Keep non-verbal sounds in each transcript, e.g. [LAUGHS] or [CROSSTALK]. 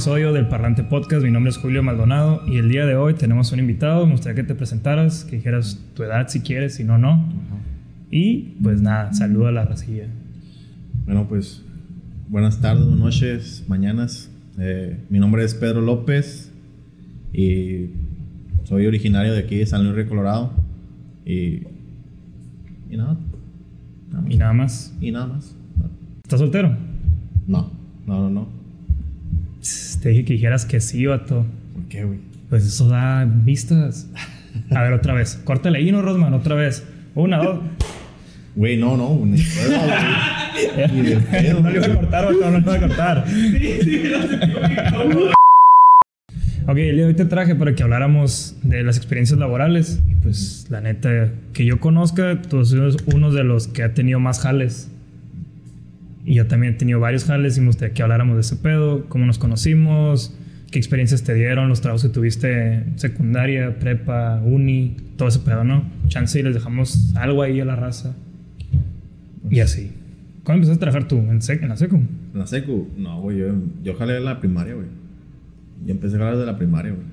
Episodio del Parlante Podcast. Mi nombre es Julio Maldonado y el día de hoy tenemos un invitado. Me gustaría que te presentaras, que dijeras tu edad si quieres, si no, no. Y pues nada, saluda a la racilla. Bueno, pues buenas tardes, buenas noches, mañanas. Eh, mi nombre es Pedro López y soy originario de aquí de San Luis Río Colorado. Y, y nada. nada más. Y nada más. Y nada más. ¿Estás soltero? No, no, no, no. Te dije que dijeras que sí, vato. ¿Por qué, güey? Pues eso da vistas. A ver, otra vez. Córtale ahí, no, Rosman, otra vez. Una, dos. Güey, no, no. [LAUGHS] Ni de pedo, no le iba a cortar, vato, no le iba a cortar. Ok, el día de hoy te traje para que habláramos de las experiencias laborales. Y pues, la neta, que yo conozca, tú eres uno de los que ha tenido más jales. Y yo también he tenido varios jales y me gustaría que habláramos de ese pedo, cómo nos conocimos, qué experiencias te dieron, los trabajos que tuviste secundaria, prepa, uni, todo ese pedo, ¿no? Chance y les dejamos algo ahí a la raza. Y así. ¿Cuándo empezaste a trabajar tú? ¿En, sec- en la secu? ¿En la secu? No, güey. Yo, yo jalé en la primaria, güey. Yo empecé a jalar de la primaria, güey.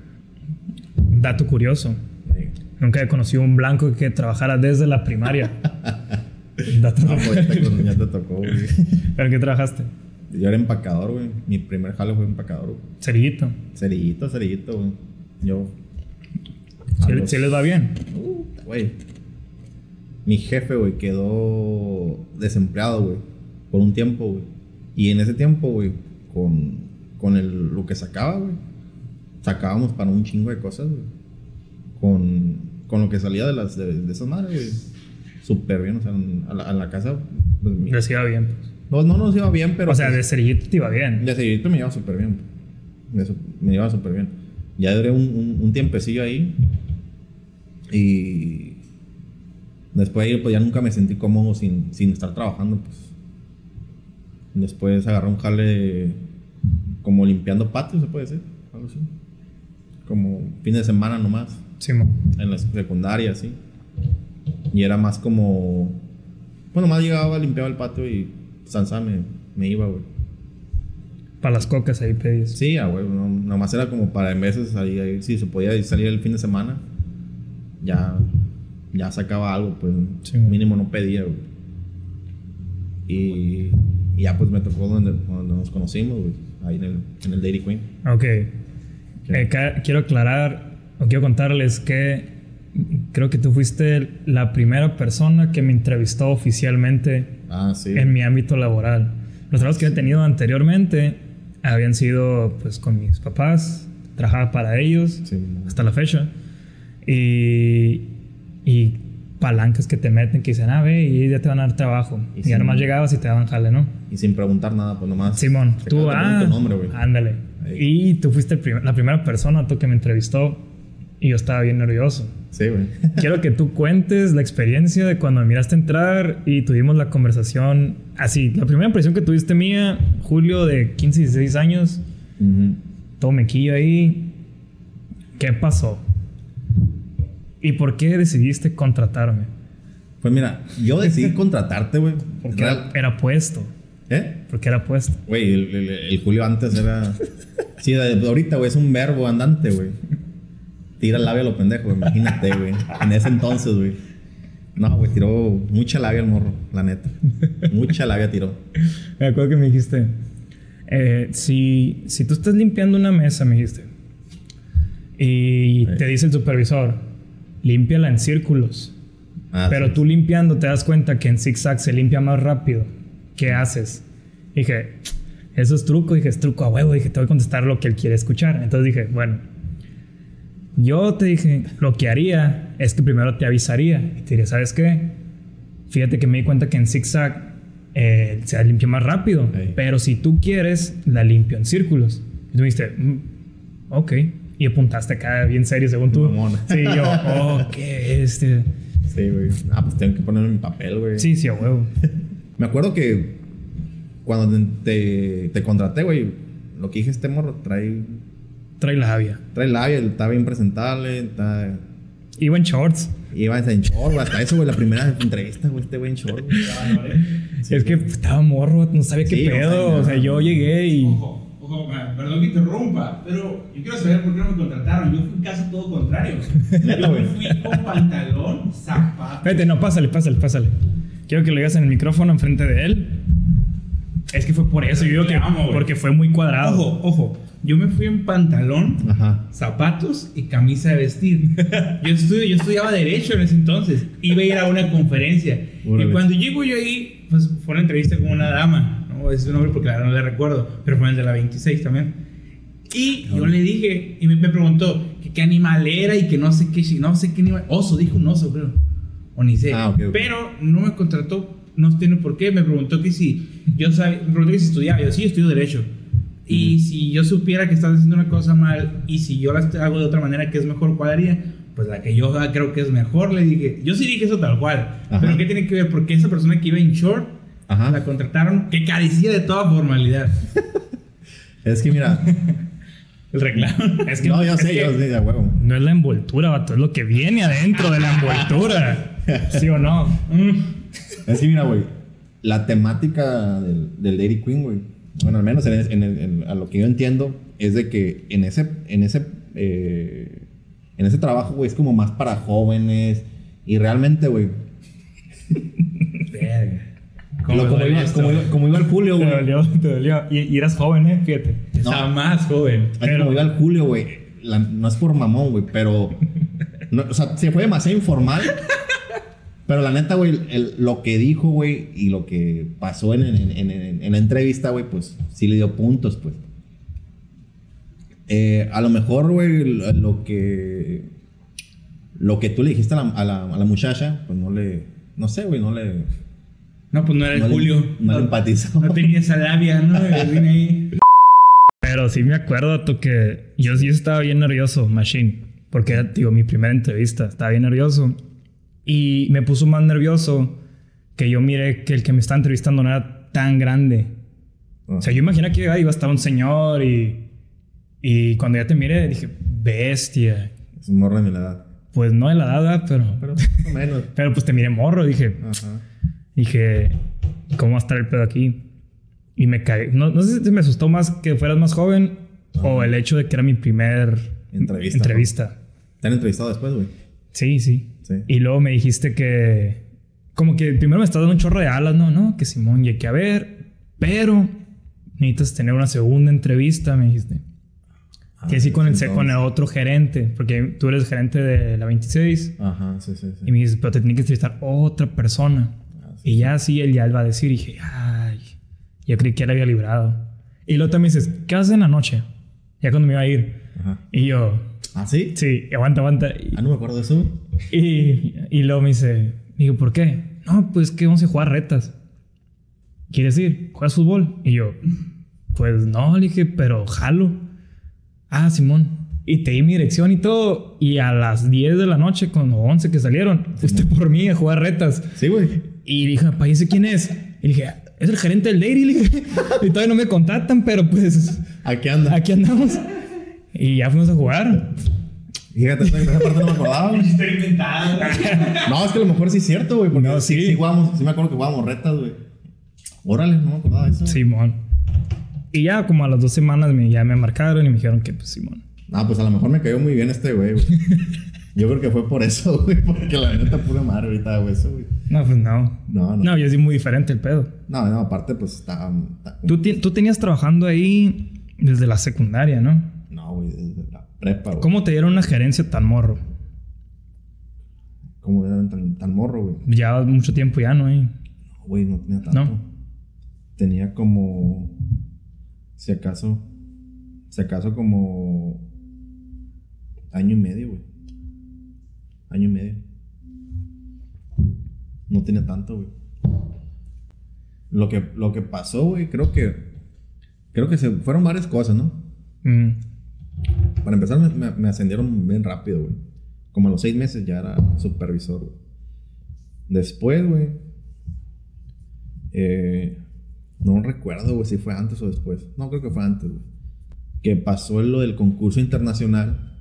Dato curioso. Sí. Nunca he conocido un blanco que trabajara desde la primaria. [LAUGHS] [LAUGHS] Dato No, pues ya te, ya te tocó, güey. [LAUGHS] ¿Pero en qué trabajaste? Yo era empacador, güey. Mi primer jale fue empacador, güey. Cerillito. Cerillito, cerillito, güey. Yo. ¿Sí, a los- sí les va bien? Uh, Güey. Mi jefe, güey, quedó desempleado, güey. Por un tiempo, güey. Y en ese tiempo, güey, con, con el, lo que sacaba, güey. Sacábamos para un chingo de cosas, güey. Con, con lo que salía de, las, de, de esas madres, güey. Súper bien, o sea, a la, a la casa. Pues, mi- Les iba bien. pues. no, no nos iba bien, pero. o sea, pues, de cerillito te iba bien. de seguidito me iba súper bien. Me, me iba súper bien. Ya duré un, un, un tiempecillo ahí. Y después de ahí, pues ya nunca me sentí cómodo sin, sin estar trabajando. Pues. Después agarré un jale como limpiando patios, se puede decir. Algo así. Como fin de semana nomás. Simón. En la secundaria, así. Y era más como. Bueno, más llegaba, limpiaba el patio y Sansa me, me iba, güey. Para las cocas ahí pedís. Sí, ah, güey, no, nomás era como para en veces salir ahí, si se podía salir el fin de semana, ya, ya sacaba algo, pues Sí. mínimo no pedía, güey. Y, y ya pues me tocó donde, donde nos conocimos, güey, ahí en el, en el Dairy Queen. Ok. Eh, ca- quiero aclarar o quiero contarles que creo que tú fuiste la primera persona que me entrevistó oficialmente Ah, sí. en mi ámbito laboral. Los trabajos que he tenido anteriormente habían sido pues con mis papás, trabajaba para ellos Sí, hasta la fecha. Y, y palancas que te meten que dicen, ah, ve, y ya te van a dar trabajo. Y Y, sí. ya nomás llegabas y te daban jale, ¿no? Y sin preguntar nada, pues nomás. Simón, tú, ah, tu nombre, ándale. Ahí. Y tú fuiste prim- la primera persona tú, que me entrevistó y yo estaba bien nervioso. Sí, güey. [LAUGHS] Quiero que tú cuentes la experiencia de cuando me miraste entrar y tuvimos la conversación así. La primera impresión que tuviste mía, Julio de 15, 16 años, Ujú. todo mequillo ahí. ¿Qué pasó? ¿Y por qué decidiste contratarme? Pues mira, yo decidí [LAUGHS] contratarte, güey. Porque era, puesto. ¿Eh? Porque era puesto. Güey, el, el- el Julio antes era. Sí, ahorita, güey, es un verbo andante, güey. Tira labia a lo pendejo, imagínate, güey. En ese entonces, güey. No, güey, tiró mucha labia al morro, la neta. Mucha labia tiró. Me acuerdo que me dijiste, eh, si, si tú estás limpiando una mesa, me dijiste, y te dice el supervisor, límpiala en círculos, Ah, pero sí. tú limpiando te das cuenta que en zigzag se limpia más rápido. ¿Qué haces? Dije, eso es truco. Dije, es truco a huevo. Dije, te voy a contestar lo que él quiere escuchar. Entonces dije, bueno, yo te dije, lo que haría es que primero te avisaría y te diría, ¿sabes qué? Fíjate que me di cuenta que en zigzag eh, se limpia más rápido, pero si tú quieres, la limpio en círculos. Y tú me dijiste, "Mm, ok. Y apuntaste acá bien serio, según tú. Mamón. Sí, yo, ok, este. Sí, güey. Ah, pues tengo que ponerlo en mi papel, güey. Sí, sí, a huevo. [LAUGHS] Me acuerdo que cuando te, te, te contraté, güey, lo que dije este morro trae, Trae labia. trae labia, está bien presentable, está. Iba en shorts. Iba en short, güey. Hasta eso, güey, la primera entrevista, güey, este güey en short, güey. Sí, es que estaba morro, no sabía qué pedo. O sea, yo llegué y. Ojo, Ojo, perdón que interrumpa, pero yo quiero saber por qué no me contrataron. Yo fui un caso todo contrario. [LAUGHS] Yo fui con pantalón, zapatos. Espérate, no, pásale, pásale, pásale. Quiero que lo digas en el micrófono enfrente de él. Es que fue por eso, yo digo que amo, porque fue muy cuadrado. Ojo, ojo. Yo me fui en pantalón, Ajá. zapatos y camisa de vestir. Yo, estudiaba Derecho en ese entonces. Iba a ir a una conferencia. Órale. Y cuando llego yo ahí, pues fue una entrevista con una dama. No es un nombre porque la verdad no le recuerdo, pero fue el de la 26 también. Y yo le dije, y me, me preguntó que qué animal era y que no sé qué, no sé qué animal. Oso, dijo un oso, creo. O ni sé. Ah. Pero no me contrató, no tiene por qué. Me preguntó que si yo sabía, me preguntó que si estudiaba. Yo sí, estudio Derecho. Y si yo supiera que estás haciendo una cosa mal y si yo la hago de otra manera que es mejor, ¿cuál haría? Pues la que yo creo que es mejor, le dije. Yo sí dije eso tal cual. Ajá. Pero ¿qué tiene que ver? Porque esa persona que iba en short, Ajá. la contrataron, que carecía de toda formalidad. [LAUGHS] Es que mira. [LAUGHS] El reclamo. Es que, no, yo es sé, que yo sé, ya huevo. No es la envoltura, vato, es lo que viene adentro de la envoltura. ¿Sí o no? Mm. Es que mira, güey. La temática del, del Dairy Queen, güey. Bueno, al menos en, en el- en- a lo que yo entiendo, es de que en ese, en ese, eh, en ese trabajo, güey, es como más para jóvenes. Y realmente, güey. Como, duele iba, esto? como, iba, como iba el Julio, Te güey. dolió, te dolió. Y, y eras joven, ¿eh? Fíjate. Estaba más joven. Es Pero- como iba el Julio, güey. No es por mamón, güey, pero. no, o sea, se fue demasiado informal. Pero la neta, güey, el- lo que dijo, güey, y lo que pasó en, en- en- en- en la entrevista, güey, pues sí le dio puntos, pues. Eh, a lo mejor, güey, lo, lo que. Lo que tú le dijiste a la, a la- a la muchacha, pues no le. No sé, güey, no le. No, pues no era el no le- Julio. no le empatizó. No tenía esa labia, ¿no? Vine ahí. Pero sí me acuerdo, vato, que yo sí estaba bien nervioso, Machine. Porque era, digo, mi primera entrevista. Estaba bien nervioso. Y me puso más nervioso que yo miré que el que me estaba entrevistando no era tan grande. O sea, yo imaginé que ah, iba a estar un señor y... Y cuando ya te miré, dije, bestia. Es un morro de mi edad. Pues no de la edad, ¿verdad? pero... Pero [LAUGHS] menos. Pero pues te miré morro, dije... Ajá. Dije, ¿cómo va a estar el pedo aquí? Y me caí. No, no sé si me asustó más que fueras más joven o el hecho de que era mi primer Entrevista, entrevista. ¿Te han entrevistado después, güey? Sí, sí, Sí. Y luego me dijiste que... Como que primero me estás dando un chorro de alas, no, no, que Simón, y hay que a ver, pero necesitas tener una segunda entrevista, me dijiste. que sí con el, entonces- con el otro gerente, porque tú eres gerente de la 26. Ajá, sí, sí, sí. Y me dices, pero te tiene que entrevistar otra persona. Ah, sí, y ya así él ya él va a decir, y dije, ay, yo creí que él había librado. Y luego también dices, ¿qué haces en la noche? Ya cuando me iba a ir. Ajá. Y yo, ¿Ah, sí? Sí, aguanta, aguanta. Y, Ah, no me acuerdo de eso. y, y luego me dice, digo, ¿por qué? No, pues que vamos a jugar retas. ¿Quieres ir? ¿Juegas fútbol? Y yo, pues no, le dije, pero jalo. Ah, Simón. Y te di mi dirección y todo. Y a las 10 de la noche, con 11 que salieron, fuiste por mí a jugar retas. Sí, güey. Y dije, ¿y ese quién es? Y dije, es el gerente del dije, [LAUGHS] y todavía no me contactan, pero pues Aquí anda. aquí andamos. Y ya fuimos a jugar. Fíjate, esa parte no me acordaba. güey. No, es que a lo mejor sí es cierto, güey. Porque No, sí. sí. Sí, jugamos, sí me acuerdo que jugábamos retas, güey. Órale, no me acordaba de eso. Simón. Y ya como a las dos semanas me, ya me marcaron y me dijeron que pues Simón. Ah, pues a lo mejor me cayó muy bien este güey, güey. [LAUGHS] Yo creo que fue por eso, güey. Porque la neta pura madre ahorita, güey, eso, güey. No, pues no. No, no. No, yo sí muy diferente el pedo. No, no, aparte, pues está. está- Tú, tú tenías trabajando ahí desde la secundaria, ¿no? No, güey, desde la prepa, güey. ¿Cómo te dieron una gerencia tan morro? ¿Cómo eran tan, tan morro, güey? Ya mucho tiempo ya, ¿no? No, güey, no tenía tanto. ¿No? Tenía como. Si acaso. Si acaso como. Año y medio, güey. Año y medio. No tenía tanto, güey. Lo que, lo que pasó, güey, creo que. Creo que se fueron varias cosas, ¿no? Mm. Para empezar, me, me- ascendieron bien rápido, güey. Como a los seis meses ya era supervisor, güey. Después, güey. eh, no recuerdo, güey, si fue antes o después. No, creo que fue antes, güey. Que pasó lo del concurso internacional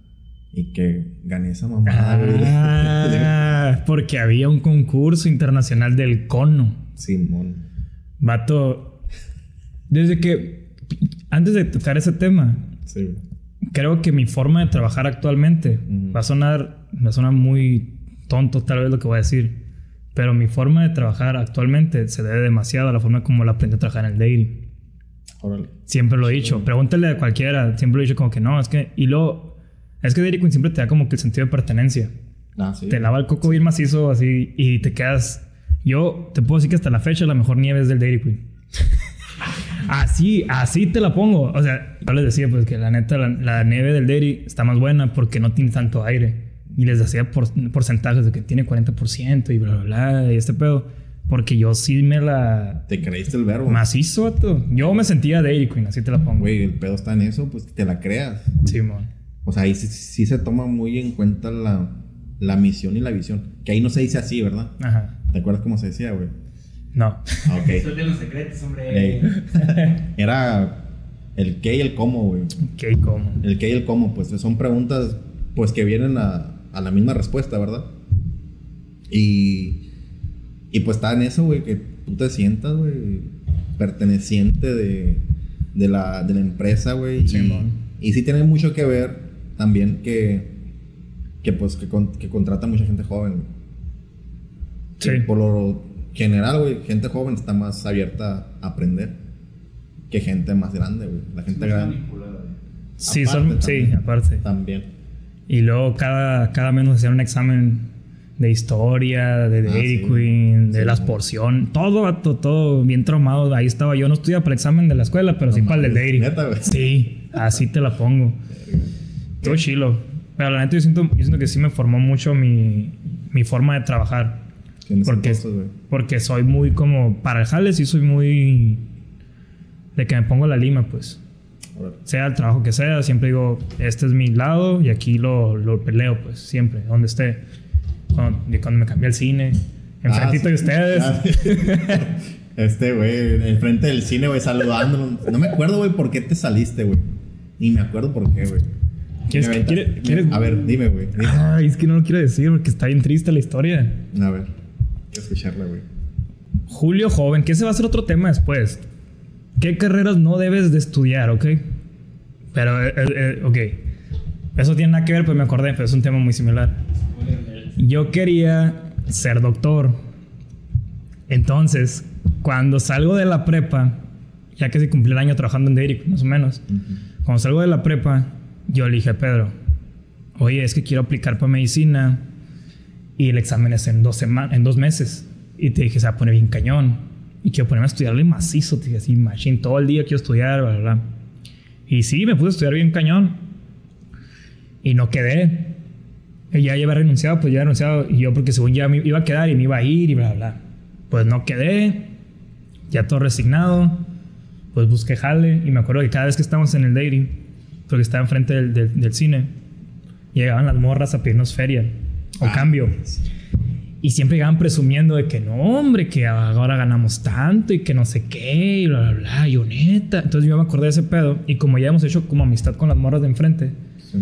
y que gané esa mamada, güey. [LAUGHS] Ah, porque había un concurso internacional del cono. Simón. Vato, desde que Antes de tocar ese tema, Sí, güey. Creo que mi forma de trabajar actualmente Ujú. va a sonar, va a sonar muy tonto tal vez lo que voy a decir, pero mi forma de trabajar actualmente se debe demasiado a la forma como la aprendí a trabajar en el daily. Órale. Siempre lo he dicho. Pregúntale a cualquiera. Siempre lo he dicho como que no, es que... Y luego... Es que Dairy Queen siempre te da como que el sentido de pertenencia. Ah, sí. Te lava el coco bien macizo así y te quedas... Yo te puedo decir que hasta la fecha la mejor nieve es del Dairy Queen. [LAUGHS] así, así te la pongo. O sea, yo les decía pues que la neta la, la nieve del Dairy está más buena porque no tiene tanto aire. Y les decía por, porcentajes de que tiene 40% y bla, bla, bla, y este pedo. Porque yo sí me la... Te creíste el verbo. Macizo, vato. Yo me sentía Dairy Queen, así te la pongo. Güey, el pedo está en eso, pues que te la creas. Simón. O sea, ahí sí, sí se toma muy en cuenta la, la misión y la visión. Que ahí no se dice así, ¿verdad? Ajá. ¿Te acuerdas cómo se decía, güey? No. Ah, ok. Suelten los secretos, hombre. [LAUGHS] Era el qué y el cómo, güey. ¿Qué y cómo? El qué y el cómo, pues son preguntas pues que vienen a, a la misma respuesta, ¿verdad? Y, y pues está en eso, güey, que tú te sientas, güey, perteneciente de, de, la, de la empresa, güey. y, Simón. y sí tiene mucho que ver también que, que pues que, con- que contrata mucha gente joven. Sí. Por lo general, güey, gente joven está más abierta a aprender que gente más grande, güey. La gente grande Sí, Aparte son, sí, también. aparte. también. Y luego cada, cada mes nos hacían un examen de historia, de Ah, Dairy sí. Queen, de Sí, las porciones, todo, vato, todo bien traumado. Ahí estaba yo, no estudiaba para el examen de la escuela, pero sí No para el del Dairy. neta, güey. Sí, así te la pongo. Todo chilo. Pero la neta yo siento, yo siento que sí me formó mucho mi, mi forma de trabajar. Porque, güey. porque soy muy como, para el jale sí soy muy de que me pongo la lima, pues. Sea el trabajo que sea, siempre digo, este es mi lado y aquí lo, lo peleo, pues, siempre, donde esté. Cuando, cuando me cambié al cine, enfrentito Ah, de sí. ustedes. [LAUGHS] Ah, este, güey, enfrente del cine, güey, saludándonos. No me acuerdo, güey, por qué te saliste, güey. Ni me acuerdo por qué, güey. ¿Quieres que- quiere- quieres- A ver, dime, güey. Ay, es que no lo quiero decir porque está bien triste la historia. A ver, escucharla, güey. Julio joven, que ese va a ser otro tema después. ¿Qué carreras no debes de estudiar, ok? Pero, eh, eh, ok. Eso tiene nada que ver, pues me acordé, pero es un tema muy similar. Yo quería ser doctor. Entonces, cuando salgo de la prepa, ya que se cumplió el año trabajando en Dairy, más o menos, cuando salgo de la prepa, yo le dije a Pedro, oye, es que quiero aplicar para medicina y el examen es en dos, en dos meses. Y te dije, se va a poner bien cañón. Y quiero ponerme a estudiarle macizo, te dije así, machine, todo el día quiero estudiar, bla, bla. Y sí, me puse a estudiar bien cañón. Y no quedé. Y ya había renunciado, pues ya había renunciado. Y yo, porque según ya me iba a quedar y me iba a ir y bla, bla, bla. Pues no quedé. Ya todo resignado. Pues busqué jale. Y me acuerdo que cada vez que estábamos en el dairy, porque estaba enfrente del, del, del cine, llegaban las morras a pedirnos feria o Ah, cambio. Y siempre llegaban presumiendo de que no, hombre, que ahora ganamos tanto y que no sé qué, y bla, bla, bla, y yo neta. Entonces yo me acordé de ese pedo. Y como ya hemos hecho como amistad con las morras de enfrente, Sí,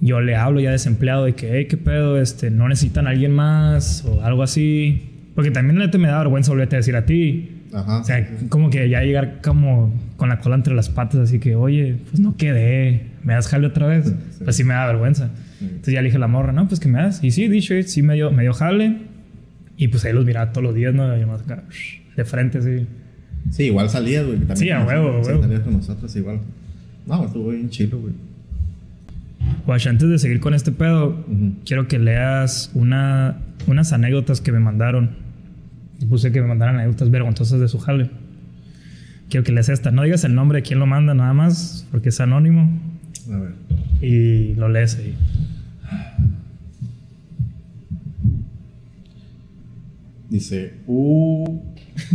yo le hablo ya desempleado de que, hey, qué pedo, este, no necesitan a alguien más o algo así. Porque también me da vergüenza volverte a decir a ti. Ajá. O sea, como que ya llegar como con la cola entre las patas, así que, oye, pues no quedé, ¿me das jale otra vez? Sí. Pues sí me da vergüenza. Entonces ya le dije a la morra, no, pues que me das. Y sí, dicho, sí me dio, me dio jale. Y pues ahí los miraba todos los días, ¿no? Y más acá, de frente, sí. Sí, igual salías, güey. Sí, a huevo, huevo. Salías con nosotros igual. No, estuvo bien chido, güey. Guash, antes de seguir con este pedo, Ujú. quiero que leas una, unas anécdotas que me mandaron. Puse que me mandaran anécdotas vergonzosas de su jale. Quiero que leas esta. No digas el nombre de quién lo manda, nada más, porque es anónimo. A ver. Y lo lees ahí. Dice, "Uh,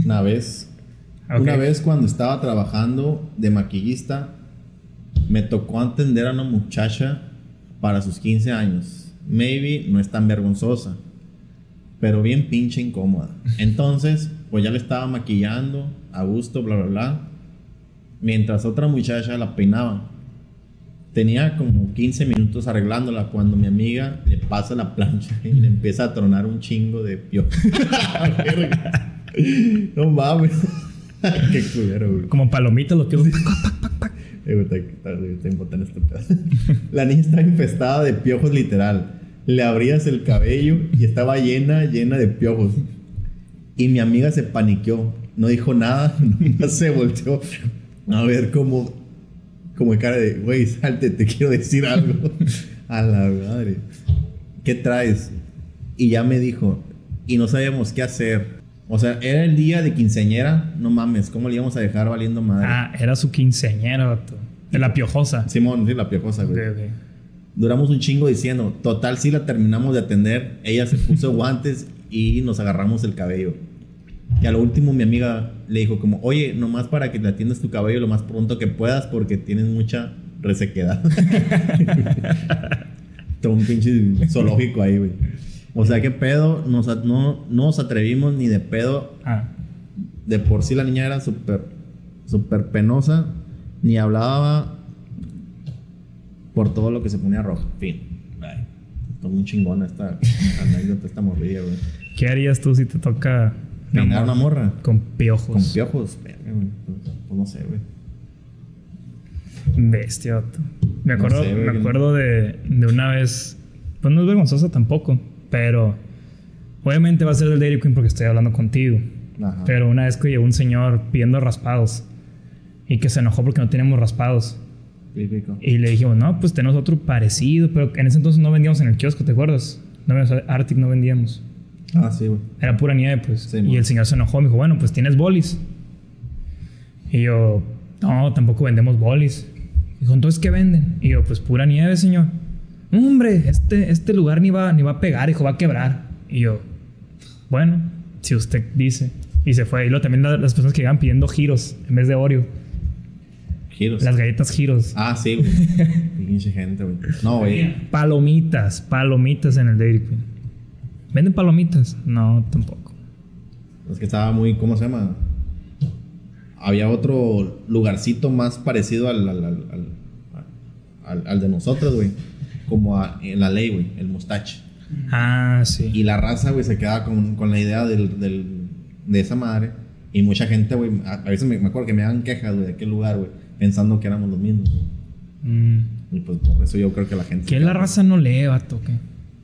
una vez, [LAUGHS] una vez cuando estaba trabajando de maquillista, me tocó atender a una muchacha para sus 15 años. Maybe no es tan vergonzosa, pero bien pinche incómoda. [LAUGHS] Entonces, pues ya le estaba maquillando a gusto, bla, bla, bla, mientras otra muchacha la peinaba. Tenía como 15 minutos arreglándola cuando mi amiga le pasa la plancha y le empieza a tronar un chingo de pio. [LAUGHS] no mames. [LAUGHS] Qué culero, güey. Como palomitas, lo quiero. Eh, está- está- está este. La niña estaba infestada de piojos literal. Le abrías el cabello y estaba llena, llena de piojos. Y mi amiga se paniqueó. No dijo nada, [LAUGHS] nomás se volteó a ver cómo, como de cara de, güey, salte, te quiero decir algo. [LAUGHS] A la madre. ¿Qué traes? Y ya me dijo, y no sabíamos qué hacer. O sea, era el día de quinceañera, no mames, ¿cómo le íbamos a dejar valiendo madre? Ah, era su quinceañera, vato. De la piojosa. Simón, sí, la piojosa, güey. Duramos un chingo diciendo, total, sí la terminamos de atender. Ella se puso [LAUGHS] guantes y nos agarramos el cabello. Y a lo último mi amiga le dijo como, oye, nomás para que te atiendas tu cabello lo más pronto que puedas porque tienes mucha resequedad. [LAUGHS] Todo un pinche zoológico ahí, güey. O sea, qué pedo, nos no, no nos atrevimos ni de pedo. Ah, De por sí la niña era súper, súper penosa, ni hablaba por todo lo que se ponía roja. Fin. Ay, está muy chingona esta anécdota, esta morrilla, güey. ¿qué harías tú si te toca Peinar una morra con piojos? con piojos. Pues, no sé, güey. Bestia, vato. Me No acuerdo, sé, me acuerdo de, de una vez. Pues no es vergonzosa tampoco, pero obviamente va a ser del Dairy Queen porque estoy hablando contigo. Ajá. Pero una vez que llegó un señor pidiendo raspados y que se enojó porque no teníamos raspados. Típico. Y le dijimos, no, pues tenemos otro parecido, pero en ese entonces no vendíamos en el kiosco, ¿te acuerdas? No, sea, Arctic no vendíamos. Ah, sí, güey. Era pura nieve, pues. Sí, y mo. el señor se enojó, me dijo, bueno, pues tienes bolis. Y yo, no, tampoco vendemos bolis. Dijo, entonces, ¿qué venden? Y yo, pues pura nieve, señor. "No, hombre, este, este lugar ni va, ni va a pegar, hijo, va a quebrar. Y yo, bueno, si usted dice. Y se fue. Y luego también la- las personas que iban pidiendo giros en vez de Oreo. Giros. Las galletas giros. Ah, sí, güey. [LAUGHS] Pinche gente, güey. No, güey. Palomitas, palomitas en el Dairy Queen. ¿Venden palomitas? No, tampoco. Es que estaba muy, ¿cómo se llama? Había otro lugarcito más parecido al, al, al, al- de nosotros, güey. Como a- en la ley, güey, el mustache. Ah, sí. Y la raza, güey, se quedaba con, con la idea del, del- de esa madre. Y mucha gente, güey, a, a veces me, me acuerdo que me daban quejas, güey, de aquel lugar, güey, pensando que éramos los mismos. Mm. Y pues por eso yo creo que la gente. ¿Qué se la raza no lee, vato? ¿Qué?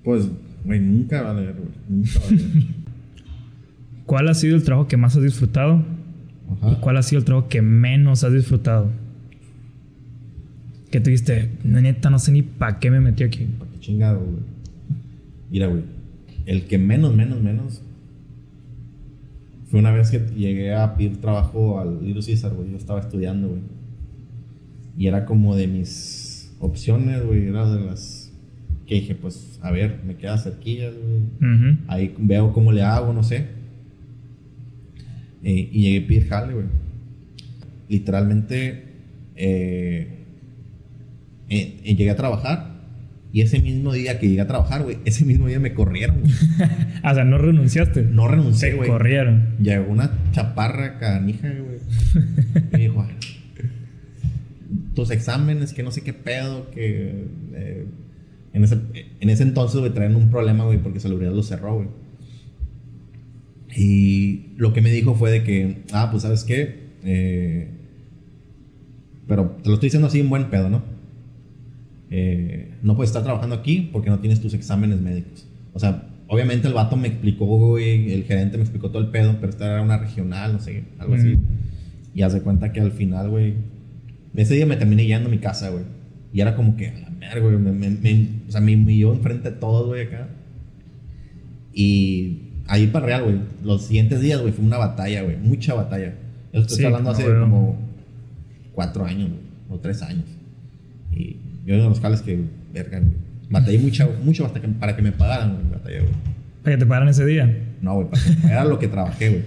Pues, güey, nunca va a leer, güey. Nunca va a leer. [LAUGHS] ¿Cuál ha sido el trabajo que más has disfrutado? ¿Y Ajá. cuál ha sido el trabajo que menos has disfrutado? Que tú dijiste, neta, no sé ni para qué me metí aquí. ¿Para qué chingado, güey? Mira, güey. El que menos, menos, menos. Fue una vez que llegué a pedir trabajo al Little Caesar, güey. Yo estaba estudiando, güey. Y era como de mis opciones, güey. Era de las que dije, pues, a ver, me queda cerquilla, güey. Ahí veo cómo le hago, no sé. Eh, y llegué a pedir jale, güey. Literalmente, eh, eh, eh, llegué a trabajar. Y ese mismo día que llegué a trabajar, güey, ese mismo día me corrieron, güey. [LAUGHS] O sea, no renunciaste. No renuncié, güey. corrieron. Llegó una chaparra canija, güey. [LAUGHS] Me dijo, "Ay, tus exámenes, que no sé qué pedo, que... eh, en, ese, en ese entonces, güey, traían un problema, güey, porque Salubridad lo cerró, güey. Y lo que me dijo fue de que, ah, pues, ¿sabes qué? Eh, pero te lo estoy diciendo así en buen pedo, ¿no? Eh, no puedes estar trabajando aquí porque no tienes tus exámenes médicos. O sea, obviamente el vato me explicó, güey, el gerente me explicó todo el pedo, pero esta era una regional, no sé, algo así. Ujú. Y haz de cuenta que al final, güey, ese día me terminé yendo a mi casa, güey. Y era como que, a la verga, güey, me, me- me- o sea, me humilló enfrente de todos, güey, acá. Y ahí para real, güey, los siguientes días, güey, fue una batalla, güey, mucha batalla. Yo estoy Sí, hablando hace como cuatro años, güey, o tres años. Y yo en los jales que, verga, güey, batallé [LAUGHS] mucho, mucho hasta que, para que me pagaran, güey, batallé, güey. Para que te pagaran ese día. No, güey, para que- era lo que trabajé, güey.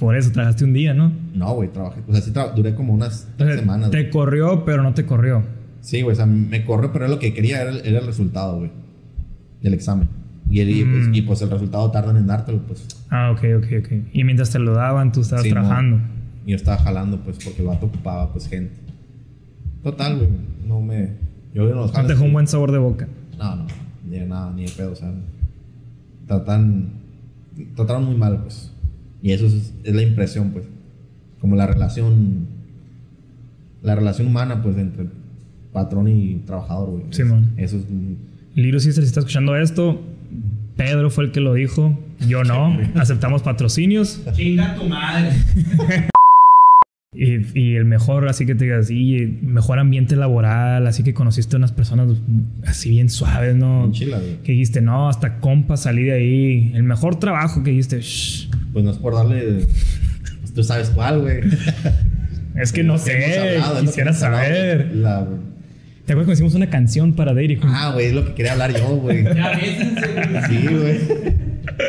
Por eso trabajaste un día, ¿no? No, güey, trabajé, o sea, sí duré como unas tres semanas. te corrió, pero no te corrió. Sí, güey, o sea, me corrió, pero era lo que quería, era, el- era el resultado, güey, del examen. Y, el- pues, Mm. y, pues el resultado tardan en dártelo, pues. Ah, ok, ok, ok. Y mientras te lo daban, tú estabas Sí, trabajando. no. Y yo estaba jalando, pues, porque el vato ocupaba, pues, gente. Total, güey, no me... Yo en los No te dejó un buen sabor de boca. No, no, ni de nada, ni de pedo, o sea... Tratan... Trataron muy mal, pues. Y eso es, es la impresión, pues. Como la relación la relación humana, pues, entre patrón y trabajador, güey. Simón. Eso es. Little Sister, si está escuchando esto, Pedro fue el que lo dijo. Yo no. [LAUGHS] Aceptamos patrocinios. Chinga tu madre. [LAUGHS] Y, y el mejor, así que te digas, sí, mejor ambiente laboral, así que conociste unas personas así bien suaves, ¿no? Chila. Que dijiste, no, hasta compa salí de ahí. El mejor trabajo que dijiste, shh. Pues no es por darle. pues, tú sabes cuál, güey. [LAUGHS] Es que no sé, hablado, quisiera saber. La- ¿Te acuerdas que hicimos una canción para Dairy Queen? Ah, güey, es lo que quería hablar yo, güey. [LAUGHS] Ya ves, Sí, güey.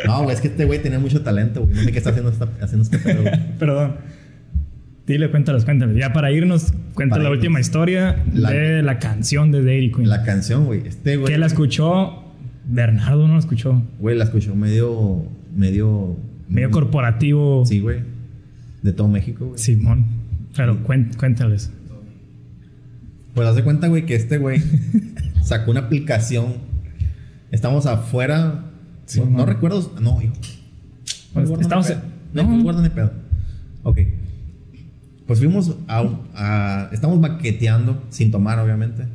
No, güey, es que este güey tenía mucho talento, güey. No sé qué está haciendo, esta, haciendo este pedo, güey. [LAUGHS] Perdón. Dile, cuéntalos, cuéntanos. Ya para irnos, cuenta Para la irnos. última historia La- de la canción de Dairy Queen. La canción, güey. Este güey. que la escuchó Bernardo, no la escuchó. Güey, la escuchó medio. Medio. Medio corporativo. Sí, güey. De todo México, güey. Simón. Pero cuen- cuéntales. Pues haz de cuenta, güey, que este güey [LAUGHS] sacó una aplicación. Estamos afuera. Sí, no, recuerdo. No, hijo. Pues, estamos- pedo. no. No, pues guarda ni pedo. Ok. Pues fuimos a, Estamos maqueteando, sin tomar, obviamente.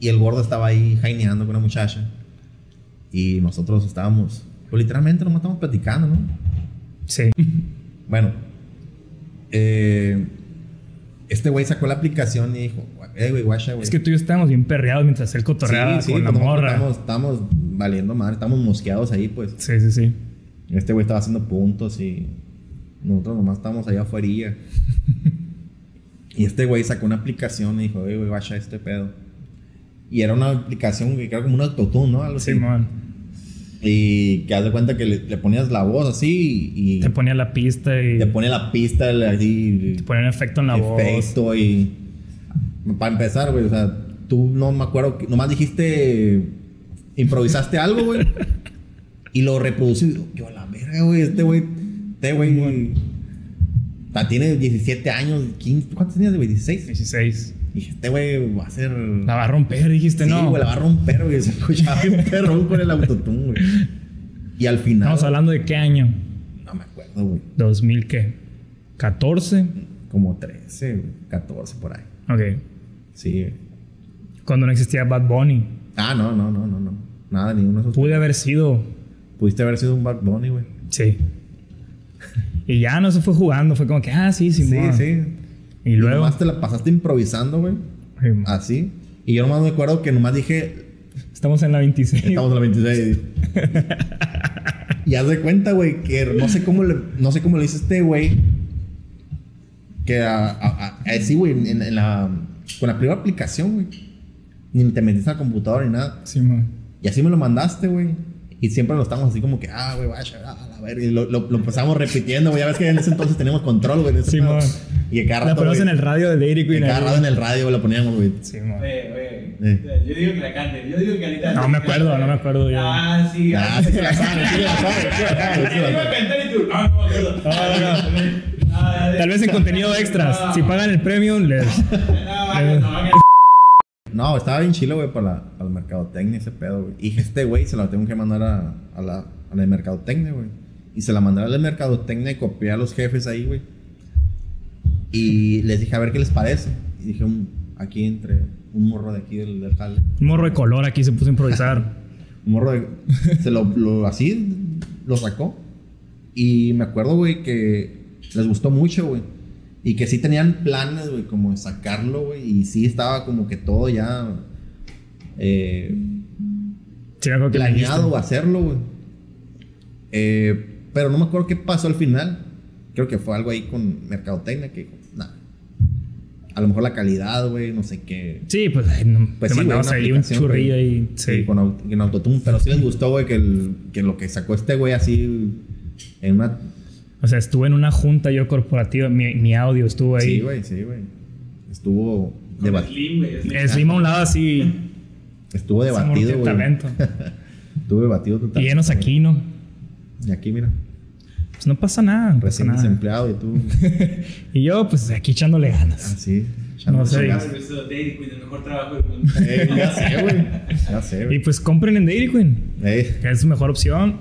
Y el gordo estaba ahí jaineando con una muchacha. Y nosotros estábamos. Pues literalmente nomás estábamos platicando, ¿no? Sí. [LAUGHS] Bueno. eh, este güey sacó la aplicación y dijo: Eh, güey, guacha, güey. Es que tú y yo estábamos bien perreados mientras él cotorreaba Sí, sí, con la morra. Estamos, estamos valiendo mal, estamos mosqueados ahí, pues. Sí, sí, sí. Este güey estaba haciendo puntos y nosotros nomás estábamos allá afuera. [LAUGHS] y este güey sacó una aplicación y dijo, "Ey, güey, vaya este pedo. Y era una aplicación que era como un autotune, ¿no? Algo así. Simón. Y que haz de cuenta que le, le ponías la voz así y Te ponía la pista y te pone la pista así. te ponía un efecto en la voz. efecto y. Para empezar, güey, o sea, tú no me acuerdo, nomás dijiste. Improvisaste algo, güey. y lo reproducí. Yo, la verga, güey, este güey. Este güey. o sea, tiene 17 años, 15. ¿Cuántos tenías, güey? 16. 16. Dije, este güey va a ser. La va a romper, dijiste, sí, no. güey, la va a romper, güey. Se escuchaba [LAUGHS] bien perro con el autotune, güey. Y al final. Estamos hablando de qué año? No me acuerdo, güey. 2000 qué? 14. Como 13, güey, 14 por ahí. Ok. Sí, güey. Cuando no existía Bad Bunny. Ah, no, no, no, no, no. Nada, ninguno de esos. Pude haber sido. Pudiste haber sido un Bad Bunny, güey. Sí. Y ya no se fue jugando. Fue como que, ah, sí, sí, Sí, sí. Y luego. nomás te la pasaste improvisando, güey. Así. Y yo nomás me acuerdo que nomás dije, Estamos en la 26. estamos en la 26. [LAUGHS] y haz de cuenta, güey, que no sé cómo le, no sé cómo le hice este güey. Que a, a- a- así, güey, en, en la, con la primera aplicación, güey. Ni te metiste al computador ni nada. Simón. Y así me lo mandaste, güey. Y siempre lo estamos así como que, ah, güey, vaya, a la verga. Y lo, lo, lo empezamos repitiendo, güey. Ya ves que en ese entonces teníamos control, güey. Simón. pedo. Y que cada La rato. ponemos güey, en el radio de Dairy que Queen. cada rato en el radio lo poníamos, güey. Simón. Oye, oye. Eh. Yo digo que la cante. Yo digo que ahorita. No me acuerdo, no me acuerdo yo. Ah, sí. Ah, sí se la sabe, sí se la sabe, sí se la sabe, sí se Yo la iba a sabe. cantar y tú. Ah, no, me acuerdo. Tal vez en contenido extras. Si pagan el premium, les. [LAUGHS] No, no, no. No, estaba bien chilo, güey, para, la, para el mercadotecnia ese pedo, güey. Y este güey se la tengo que mandar a, a la, a la de mercadotecnia, güey. Y se la mandé a la de mercadotecnia y copié a los jefes ahí, güey. Y les dije, a ver qué les parece. Y dije, un- aquí entre un morro de aquí del, del jale. Un morro de color aquí se puso a improvisar. [LAUGHS] Un morro de... se lo, lo- así lo sacó. Y me acuerdo, güey, que les gustó mucho, güey. Y que sí tenían planes, güey, como de sacarlo, güey. Y sí estaba como que todo ya... Eh, Sí, planeado hacerlo, güey. Eh, pero no me acuerdo qué pasó al final. Creo que fue algo ahí con Mercadotecnia que dijo, nah. A lo mejor la calidad, güey, no sé qué. Sí, pues ay, no, Pues te sí, mandamos una ahí un churrillo güey. ahí. Sí, Sí. con, con autotune. Pero sí les gustó, güey, que, el- que lo que sacó este güey así en una... O sea, estuve en una junta yo corporativa. Mi, mi audio estuvo ahí. Sí, güey, sí, güey. Estuvo, Slim, güey. Slim. A un lado así. estuvo debatido, güey. talento. [LAUGHS] estuvo debatido Y totalmente. llenos aquí, ¿no? Y aquí, mira, Pues no pasa nada. No pasa recién nada. desempleado y tú... [LAUGHS] Y yo, pues aquí echándole ganas. Así. No sé. Ah, mundo. Eh, ya sé, güey. Ya sé, Y güey. pues compren en Dairy Queen. Eh, que es su mejor opción.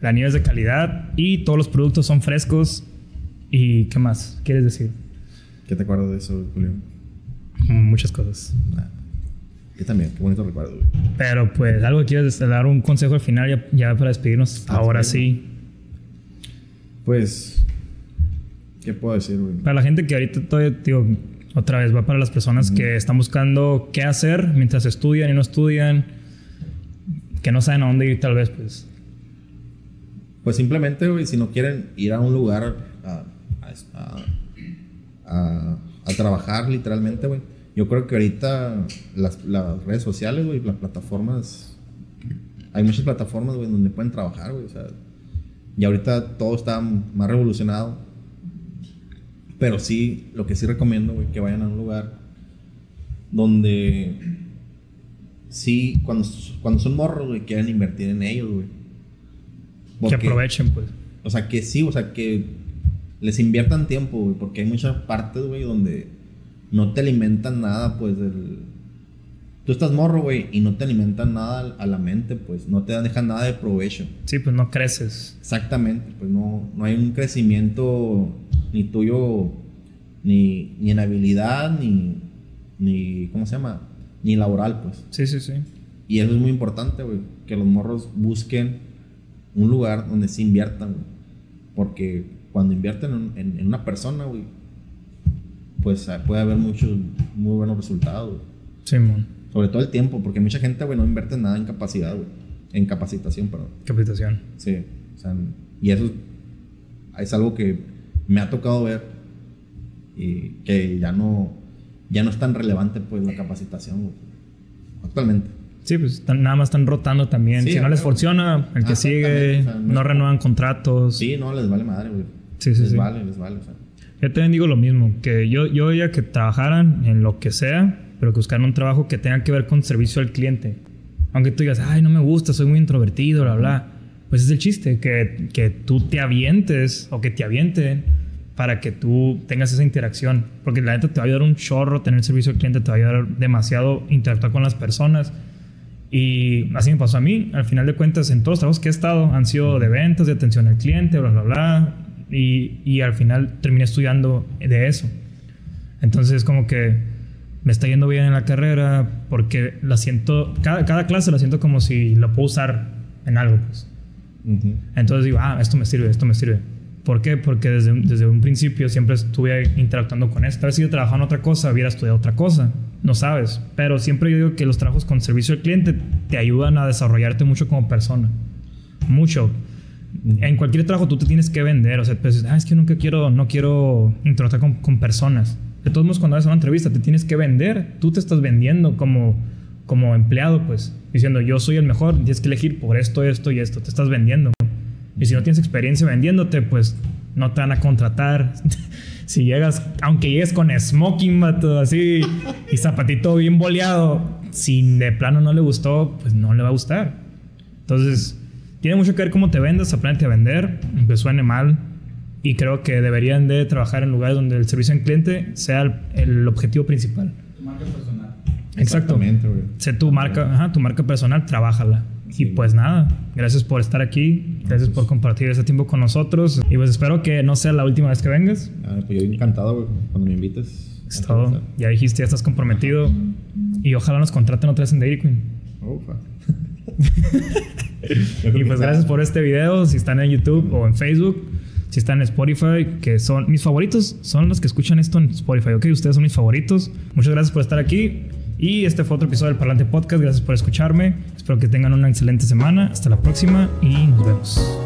La nieve es de calidad y todos los productos son frescos. ¿Y qué más quieres decir? ¿Qué te acuerdas de eso, Julio? muchas cosas. Nah. Yo también, qué bonito recuerdo, güey. Pero pues, algo que quieres dar un consejo al final ya, ya para despedirnos. Ah, Ahora sí. Pues, ¿qué puedo decir, güey? Para la gente que ahorita todavía, digo, otra vez va para las personas que están buscando qué hacer mientras estudian y no estudian, que no saben a dónde ir tal vez, pues. Pues simplemente, güey, si no quieren ir a un lugar a, a, a- a trabajar literalmente, güey. Yo creo que ahorita las, las redes sociales, güey, las plataformas... Hay muchas plataformas, güey, donde pueden trabajar, güey. O sea, y ahorita todo está más revolucionado. Pero sí, lo que sí recomiendo, güey, que vayan a un lugar donde sí, cuando, cuando son morros, güey, quieren invertir en ellos, güey. Que aprovechen, pues. o sea, que sí, o sea, que les inviertan tiempo, güey, porque hay muchas partes, güey, donde no te alimentan nada, pues, del... Tú estás morro, güey, y no te alimentan nada a la mente, pues, no te dejan nada de provecho. Sí, pues no creces. Exactamente, pues no, no hay un crecimiento ni tuyo, ni, ni en habilidad, ni, ni, ¿cómo se llama? Ni laboral, pues. Sí, sí, sí. Y eso es muy importante, güey. Que los morros busquen un lugar donde se inviertan, güey. Porque cuando invierten en, en- en una persona, güey, pues ah, puede haber muchos muy buenos resultados, güey. Simón. Sobre todo el tiempo, porque mucha gente, güey, no invierte nada en capacidad, güey. En capacitación, perdón. Capacitación. Sí. O sea, y eso es, algo que me ha tocado ver y que ya no, ya no es tan relevante, pues, la capacitación, güey. Actualmente. Sí, pues están- nada más están rotando también. Sí, si no les funciona, el que Ah, sigue, o sea, no no renuevan contratos. Sí, no, les vale madre, güey. Sí, sí, les sí. vale, les vale. O sea. Yo también digo lo mismo, que yo, yo ya que trabajaran en lo que sea, pero que buscaran un trabajo que tenga que ver con servicio al cliente. Aunque tú digas, ay, no me gusta, soy muy introvertido, bla, bla. Pues es el chiste, que, que tú te avientes o que te avienten para que tú tengas esa interacción. Porque la neta te va a ayudar un chorro tener servicio al cliente, te va a ayudar demasiado interactuar con las personas. Y así me pasó a mí. Al final de cuentas, en todos los trabajos que he estado han sido de ventas, de atención al cliente, bla, bla, bla. Y, y al final terminé estudiando de eso. Entonces, como que me está yendo bien en la carrera porque la siento, cada, cada clase la siento como si la puedo usar en algo. Pues. Entonces digo, ah, esto me sirve, esto me sirve. ¿Por qué? Porque desde, desde un principio siempre estuve interactuando con esto. A ver si yo trabajaba en otra cosa, hubiera estudiado otra cosa. No sabes. Pero siempre yo digo que los trabajos con servicio al cliente te ayudan a desarrollarte mucho como persona. Mucho. En cualquier trabajo tú te tienes que vender. O sea, pues, ah, es que nunca quiero, no quiero interactuar con, con personas. De todos modos, cuando haces una entrevista, te tienes que vender. Tú te estás vendiendo como, como empleado, pues. Diciendo, yo soy el mejor, tienes que elegir por esto, esto y esto. Te estás vendiendo. Y si no tienes experiencia vendiéndote, pues no te van a contratar. [LAUGHS] si llegas, aunque llegues con smoking, vato, así, y zapatito bien boleado, si de plano no le gustó, pues no le va a gustar. Entonces, tiene mucho que ver cómo te vendas, aprende a vender, aunque suene mal. Y creo que deberían de trabajar en lugares donde el servicio al cliente sea el, el objetivo principal. Tu marca personal. Exacto. Sé tu marca, ajá, tu marca personal, trabájala. Sí. Y pues nada, gracias por estar aquí, gracias por compartir este tiempo con nosotros. Y pues espero que no sea la última vez que vengas. Ah, pues yo encantado, güey, cuando me invites. Es todo. Ya dijiste, ya estás comprometido. Y ojalá nos contraten otra vez en Dairy Queen. Ufa. [LAUGHS] Y pues gracias por este video. Si están en YouTube o en Facebook, si están en Spotify, que son mis favoritos, son los que escuchan esto en Spotify. Ok, ustedes son mis favoritos. Muchas gracias por estar aquí. Y este fue otro episodio del Parlante Podcast. Gracias por escucharme. Espero que tengan una excelente semana. Hasta la próxima y nos vemos.